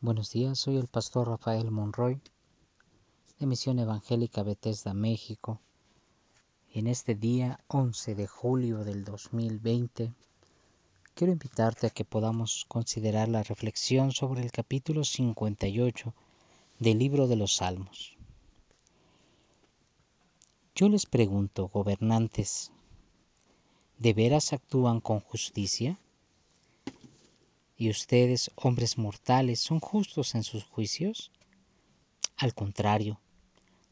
Buenos días, soy el pastor Rafael Monroy de Misión Evangélica Bethesda, México. En este día 11 de julio del 2020, quiero invitarte a que podamos considerar la reflexión sobre el capítulo 58 del libro de los Salmos. Yo les pregunto, gobernantes, ¿de veras actúan con justicia? ¿Y ustedes, hombres mortales, son justos en sus juicios? Al contrario,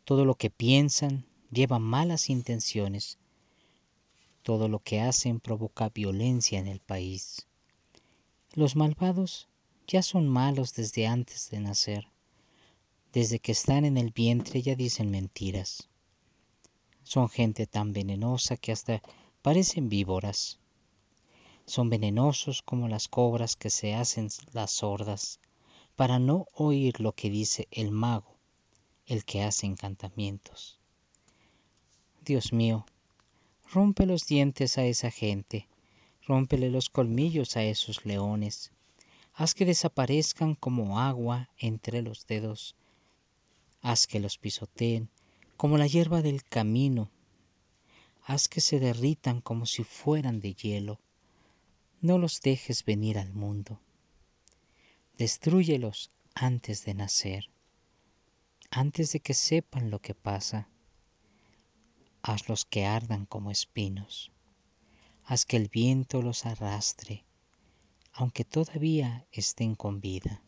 todo lo que piensan lleva malas intenciones. Todo lo que hacen provoca violencia en el país. Los malvados ya son malos desde antes de nacer. Desde que están en el vientre ya dicen mentiras. Son gente tan venenosa que hasta parecen víboras. Son venenosos como las cobras que se hacen las sordas, para no oír lo que dice el mago, el que hace encantamientos. Dios mío, rompe los dientes a esa gente, rómpele los colmillos a esos leones, haz que desaparezcan como agua entre los dedos, haz que los pisoteen como la hierba del camino, haz que se derritan como si fueran de hielo no los dejes venir al mundo. Destrúyelos antes de nacer, antes de que sepan lo que pasa. Hazlos que ardan como espinos. Haz que el viento los arrastre, aunque todavía estén con vida.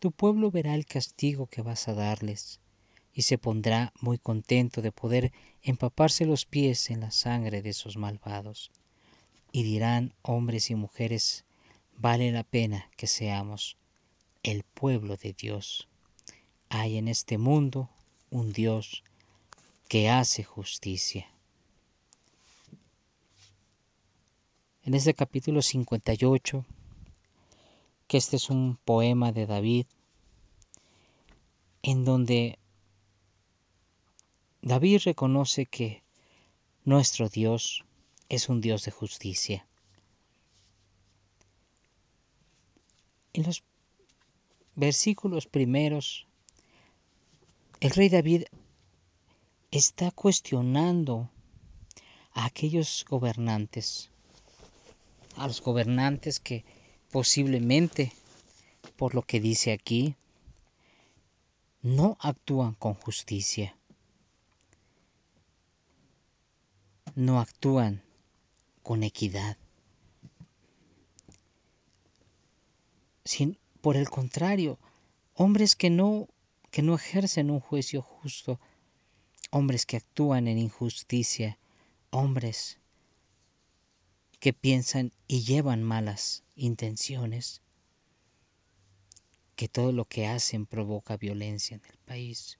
Tu pueblo verá el castigo que vas a darles y se pondrá muy contento de poder empaparse los pies en la sangre de esos malvados y dirán hombres y mujeres, vale la pena que seamos el pueblo de Dios. Hay en este mundo un Dios que hace justicia. En este capítulo 58, que este es un poema de David, en donde David reconoce que nuestro Dios es un Dios de justicia. En los versículos primeros, el rey David está cuestionando a aquellos gobernantes, a los gobernantes que posiblemente, por lo que dice aquí, no actúan con justicia, no actúan con equidad. Sin, por el contrario, hombres que no, que no ejercen un juicio justo, hombres que actúan en injusticia, hombres que piensan y llevan malas intenciones, que todo lo que hacen provoca violencia en el país.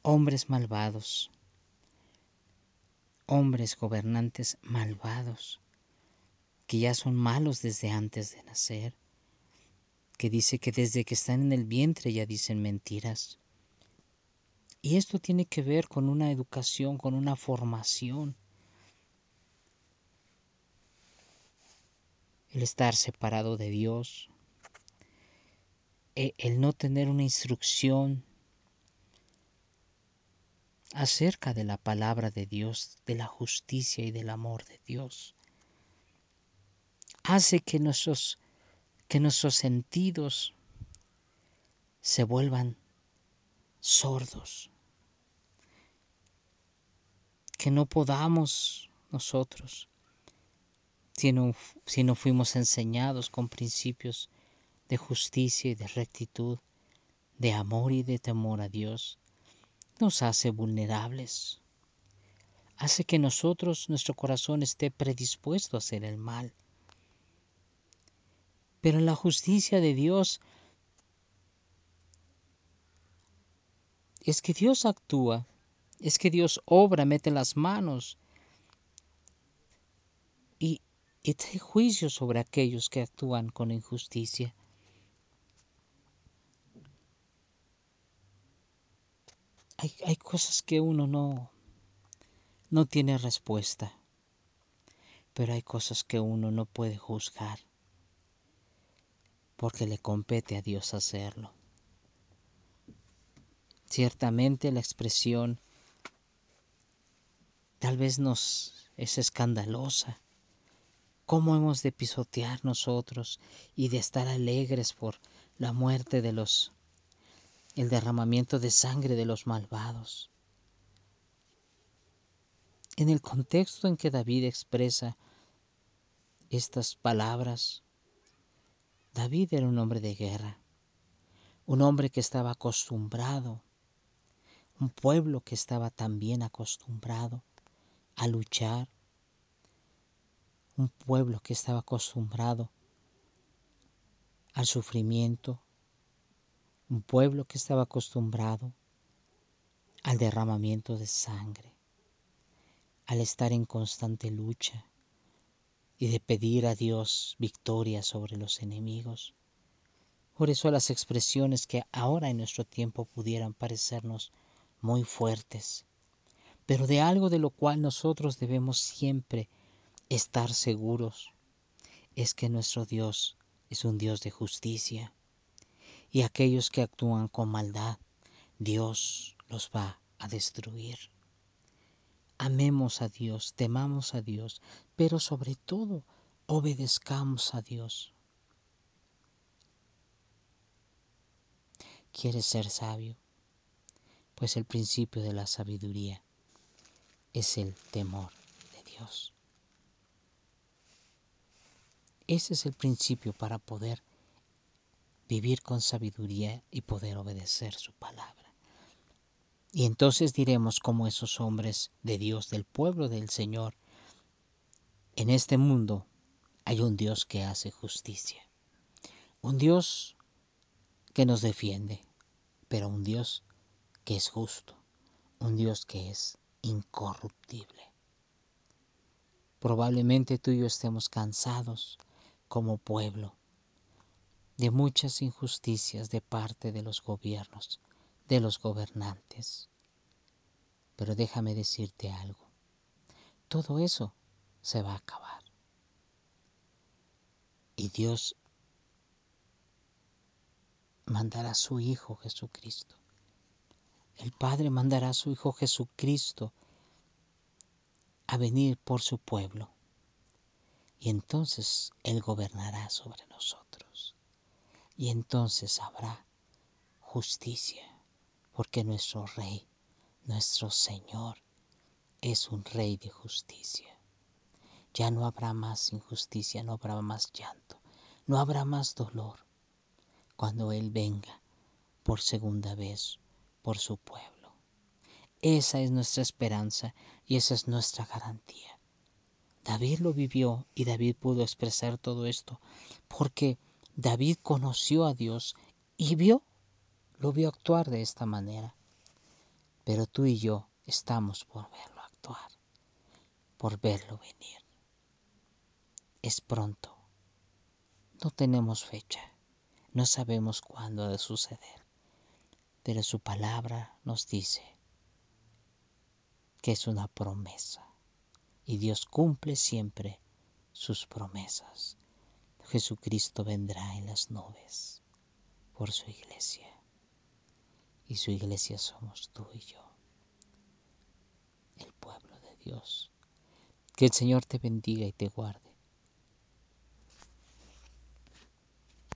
Hombres malvados, hombres gobernantes malvados, que ya son malos desde antes de nacer, que dice que desde que están en el vientre ya dicen mentiras. Y esto tiene que ver con una educación, con una formación. El estar separado de Dios, e, el no tener una instrucción acerca de la palabra de Dios, de la justicia y del amor de Dios. Hace que nuestros, que nuestros sentidos se vuelvan sordos, que no podamos nosotros, si no, si no fuimos enseñados con principios de justicia y de rectitud, de amor y de temor a Dios, nos hace vulnerables. Hace que nosotros, nuestro corazón esté predispuesto a hacer el mal. Pero la justicia de Dios es que Dios actúa, es que Dios obra, mete las manos y, y trae juicio sobre aquellos que actúan con injusticia. Hay, cosas que uno no, no tiene respuesta, pero hay cosas que uno no puede juzgar. porque le compete a Dios hacerlo. Ciertamente la expresión tal vez nos es escandalosa. ¿Cómo hemos de pisotear nosotros y de estar alegres por la muerte de los, el derramamiento de sangre de los malvados? En el contexto en que David expresa estas palabras, David era un hombre de guerra, un hombre que estaba acostumbrado, un pueblo que estaba también acostumbrado a luchar, un pueblo que estaba acostumbrado al sufrimiento, un pueblo que estaba acostumbrado al derramamiento de sangre, al estar en constante lucha y de pedir a Dios victoria sobre los enemigos. Por eso las expresiones que ahora en nuestro tiempo pudieran parecernos muy fuertes, pero de algo de lo cual nosotros debemos siempre estar seguros, es que nuestro Dios es un Dios de justicia y aquellos que actúan con maldad, Dios los va a destruir. Amemos a Dios, temamos a Dios, pero sobre todo obedezcamos a Dios. ¿Quieres ser sabio? Pues el principio de la sabiduría es el temor de Dios. Ese es el principio para poder vivir con sabiduría y poder obedecer su palabra. Y entonces diremos como esos hombres de Dios, del pueblo del Señor, en este mundo hay un Dios que hace justicia, un Dios que nos defiende, pero un Dios que es justo, un Dios que es incorruptible. Probablemente tú y yo estemos cansados como pueblo de muchas injusticias de parte de los gobiernos, de los gobernantes. Pero déjame decirte algo. Todo eso se va a acabar. Y Dios mandará a su Hijo Jesucristo el Padre mandará a su Hijo Jesucristo a venir por su pueblo. Y entonces Él gobernará sobre nosotros. Y entonces habrá justicia, porque nuestro Rey, nuestro Señor, es un Rey de justicia. Ya no habrá más injusticia, no habrá más llanto, no habrá más dolor cuando Él venga por segunda vez por su pueblo. Esa es nuestra esperanza y esa es nuestra garantía. David lo vivió y David pudo expresar todo esto porque David conoció a Dios y vio, lo vio actuar de esta manera. Pero tú y yo estamos por verlo actuar, por verlo venir. Es pronto. No tenemos fecha. No sabemos cuándo ha de suceder pero su palabra nos dice que es una promesa y Dios cumple siempre sus promesas. Jesucristo vendrá en las nubes por su iglesia y su iglesia somos tú y yo, el pueblo de Dios. Que el Señor te bendiga y te guarde.